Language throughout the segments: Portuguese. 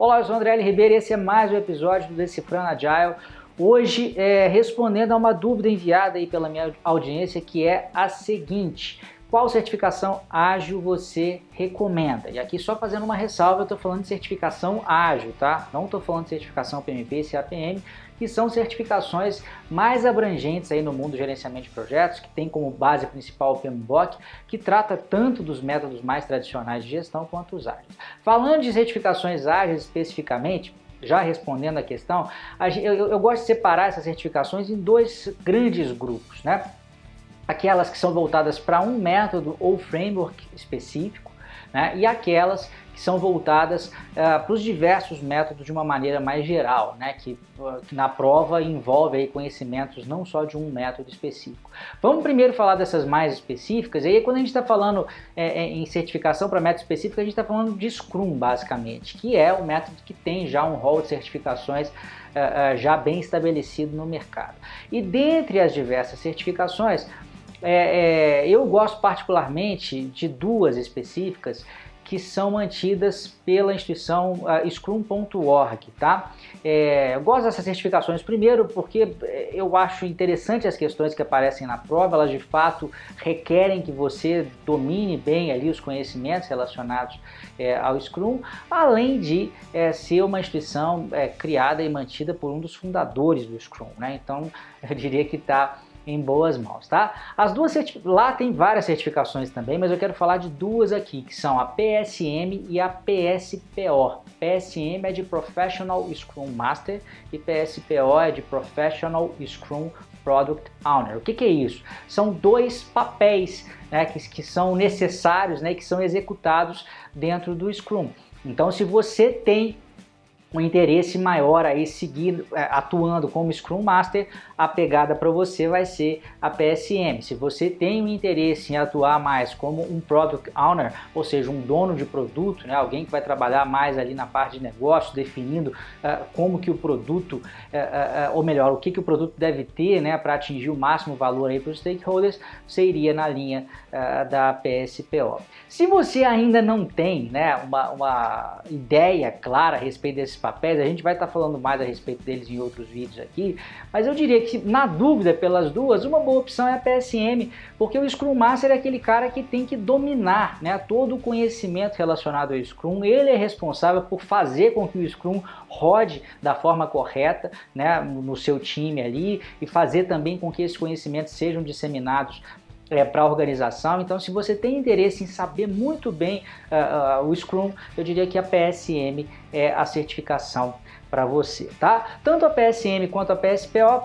Olá, eu sou o André L. Ribeiro e esse é mais um episódio do Decifrando Agile. Hoje, é, respondendo a uma dúvida enviada aí pela minha audiência, que é a seguinte: qual certificação ágil você recomenda? E aqui só fazendo uma ressalva, eu estou falando de certificação ágil, tá? Não estou falando de certificação PMP e CAPM, que são certificações mais abrangentes aí no mundo do gerenciamento de projetos, que tem como base principal o PMBOK, que trata tanto dos métodos mais tradicionais de gestão quanto os ágeis. Falando de certificações ágeis especificamente, já respondendo a questão, eu, gosto de separar essas certificações em dois grandes grupos, né? Aquelas que são voltadas para um método ou framework específico, né? e aquelas que são voltadas uh, para os diversos métodos de uma maneira mais geral, né? que, uh, que na prova envolve aí conhecimentos não só de um método específico. Vamos primeiro falar dessas mais específicas, e aí quando a gente está falando é, em certificação para método específico, a gente está falando de Scrum, basicamente, que é o método que tem já um rol de certificações já bem estabelecido no mercado. E dentre as diversas certificações, é, é, eu gosto particularmente de duas específicas que são mantidas pela instituição uh, Scrum.org, tá? É, eu gosto dessas certificações primeiro porque é, eu acho interessante as questões que aparecem na prova, elas de fato requerem que você domine bem ali os conhecimentos relacionados é, ao Scrum, além de é, ser uma instituição é, criada e mantida por um dos fundadores do Scrum, né? Então eu diria que está em boas mãos, tá? As duas lá tem várias certificações também, mas eu quero falar de duas aqui, que são a PSM e a PSPO. PSM é de Professional Scrum Master e PSPO é de Professional Scrum Product Owner. O que, que é isso? São dois papéis né, que, que são necessários, né, que são executados dentro do Scrum. Então, se você tem um interesse maior aí seguindo, é, atuando como Scrum Master, a pegada para você vai ser a PSM. Se você tem um interesse em atuar mais como um Product Owner, ou seja, um dono de produto, né, alguém que vai trabalhar mais ali na parte de negócio, definindo uh, como que o produto, uh, uh, ou melhor, o que, que o produto deve ter né, para atingir o máximo valor para os stakeholders, você iria na linha da PSPO. Se você ainda não tem né, uma, uma ideia clara a respeito desses papéis, a gente vai estar tá falando mais a respeito deles em outros vídeos aqui, mas eu diria que na dúvida pelas duas, uma boa opção é a PSM, porque o Scrum Master é aquele cara que tem que dominar né, todo o conhecimento relacionado ao Scrum, ele é responsável por fazer com que o Scrum rode da forma correta né, no seu time ali e fazer também com que esses conhecimentos sejam disseminados é, para a organização. Então, se você tem interesse em saber muito bem uh, uh, o Scrum, eu diria que a PSM é a certificação para você, tá? Tanto a PSM quanto a PSPO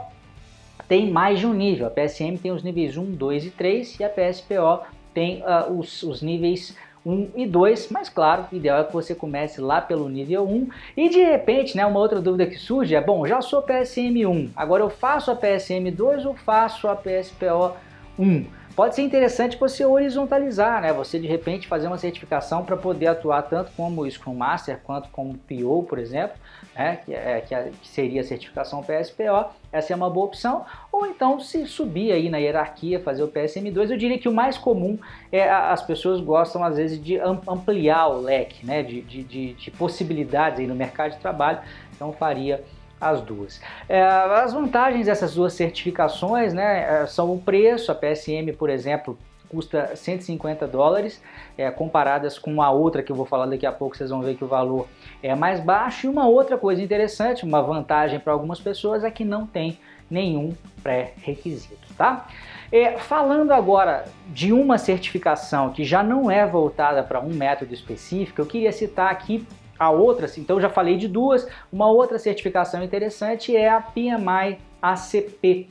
tem mais de um nível. A PSM tem os níveis 1, 2 e 3 e a PSPO tem uh, os, os níveis 1 e 2, mas claro, o ideal é que você comece lá pelo nível 1 e de repente, né, uma outra dúvida que surge é, bom, já sou PSM 1, agora eu faço a PSM 2 ou faço a PSPO 1? Pode ser interessante você horizontalizar, né? Você de repente fazer uma certificação para poder atuar tanto como Scrum Master quanto como PO, por exemplo, né? que, é, que, é, seria a certificação PSPO. Essa é uma boa opção. Ou então se subir aí na hierarquia, fazer o PSM2. Eu diria que o mais comum é as pessoas gostam às vezes de ampliar o leque, né? De, de, de, de possibilidades aí no mercado de trabalho. Então faria as duas. É, as vantagens dessas duas certificações né, é, são o preço, a PSM, por exemplo, custa 150 dólares, é, comparadas com a outra que eu vou falar daqui a pouco, vocês vão ver que o valor é mais baixo. E uma outra coisa interessante, uma vantagem para algumas pessoas é que não tem nenhum pré-requisito, tá? É, falando agora de uma certificação que já não é voltada para um método específico, eu queria citar aqui a outra, então já falei de duas, uma outra certificação interessante é a PMI ACP,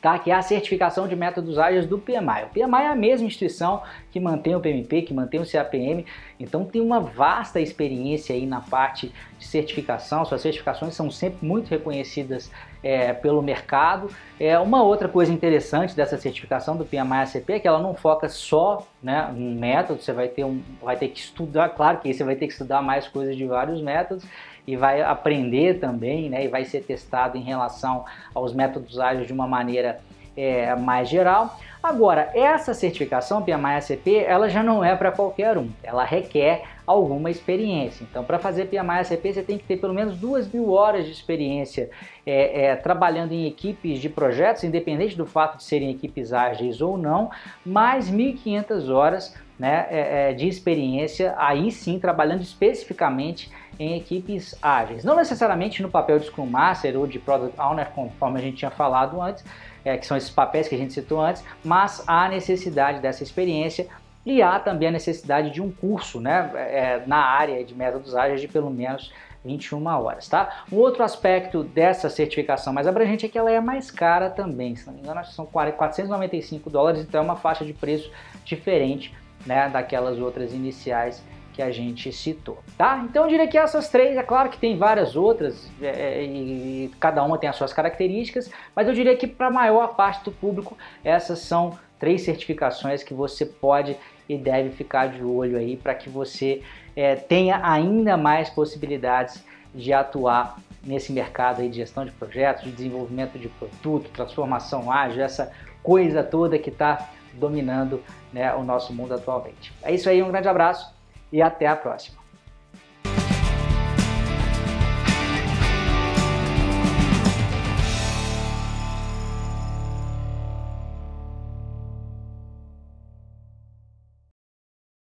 tá? que é a certificação de métodos ágeis do PMI. O PMI é a mesma instituição que mantém o PMP, que mantém o CAPM, então tem uma vasta experiência aí na parte de certificação, suas certificações são sempre muito reconhecidas é, pelo mercado. É, uma outra coisa interessante dessa certificação do PMI-ACP é que ela não foca só né, em método, você vai ter, um, vai ter que estudar, claro que aí você vai ter que estudar mais coisas de vários métodos, e vai aprender também, né, e vai ser testado em relação aos métodos ágeis de uma maneira é, mais geral. Agora, essa certificação PMI-ACP, ela já não é para qualquer um, ela requer alguma experiência. Então, para fazer PMI-ACP, você tem que ter pelo menos duas mil horas de experiência é, é, trabalhando em equipes de projetos, independente do fato de serem equipes ágeis ou não, mais 1.500 horas né, é, é, de experiência, aí sim trabalhando especificamente em equipes ágeis. Não necessariamente no papel de Scrum Master ou de Product Owner, conforme a gente tinha falado antes, é, que são esses papéis que a gente citou antes, mas há necessidade dessa experiência e há também a necessidade de um curso né, é, na área de métodos ágeis de pelo menos 21 horas, tá? Um outro aspecto dessa certificação mais abrangente é que ela é mais cara também, se não me engano, são 495 dólares, então é uma faixa de preço diferente né, daquelas outras iniciais que a gente citou, tá? Então eu diria que essas três, é claro que tem várias outras é, é, e cada uma tem as suas características, mas eu diria que para a maior parte do público essas são três certificações que você pode e deve ficar de olho aí para que você é, tenha ainda mais possibilidades de atuar nesse mercado aí de gestão de projetos, de desenvolvimento de produto, transformação ágil, essa coisa toda que está dominando né, o nosso mundo atualmente. É isso aí, um grande abraço e até a próxima.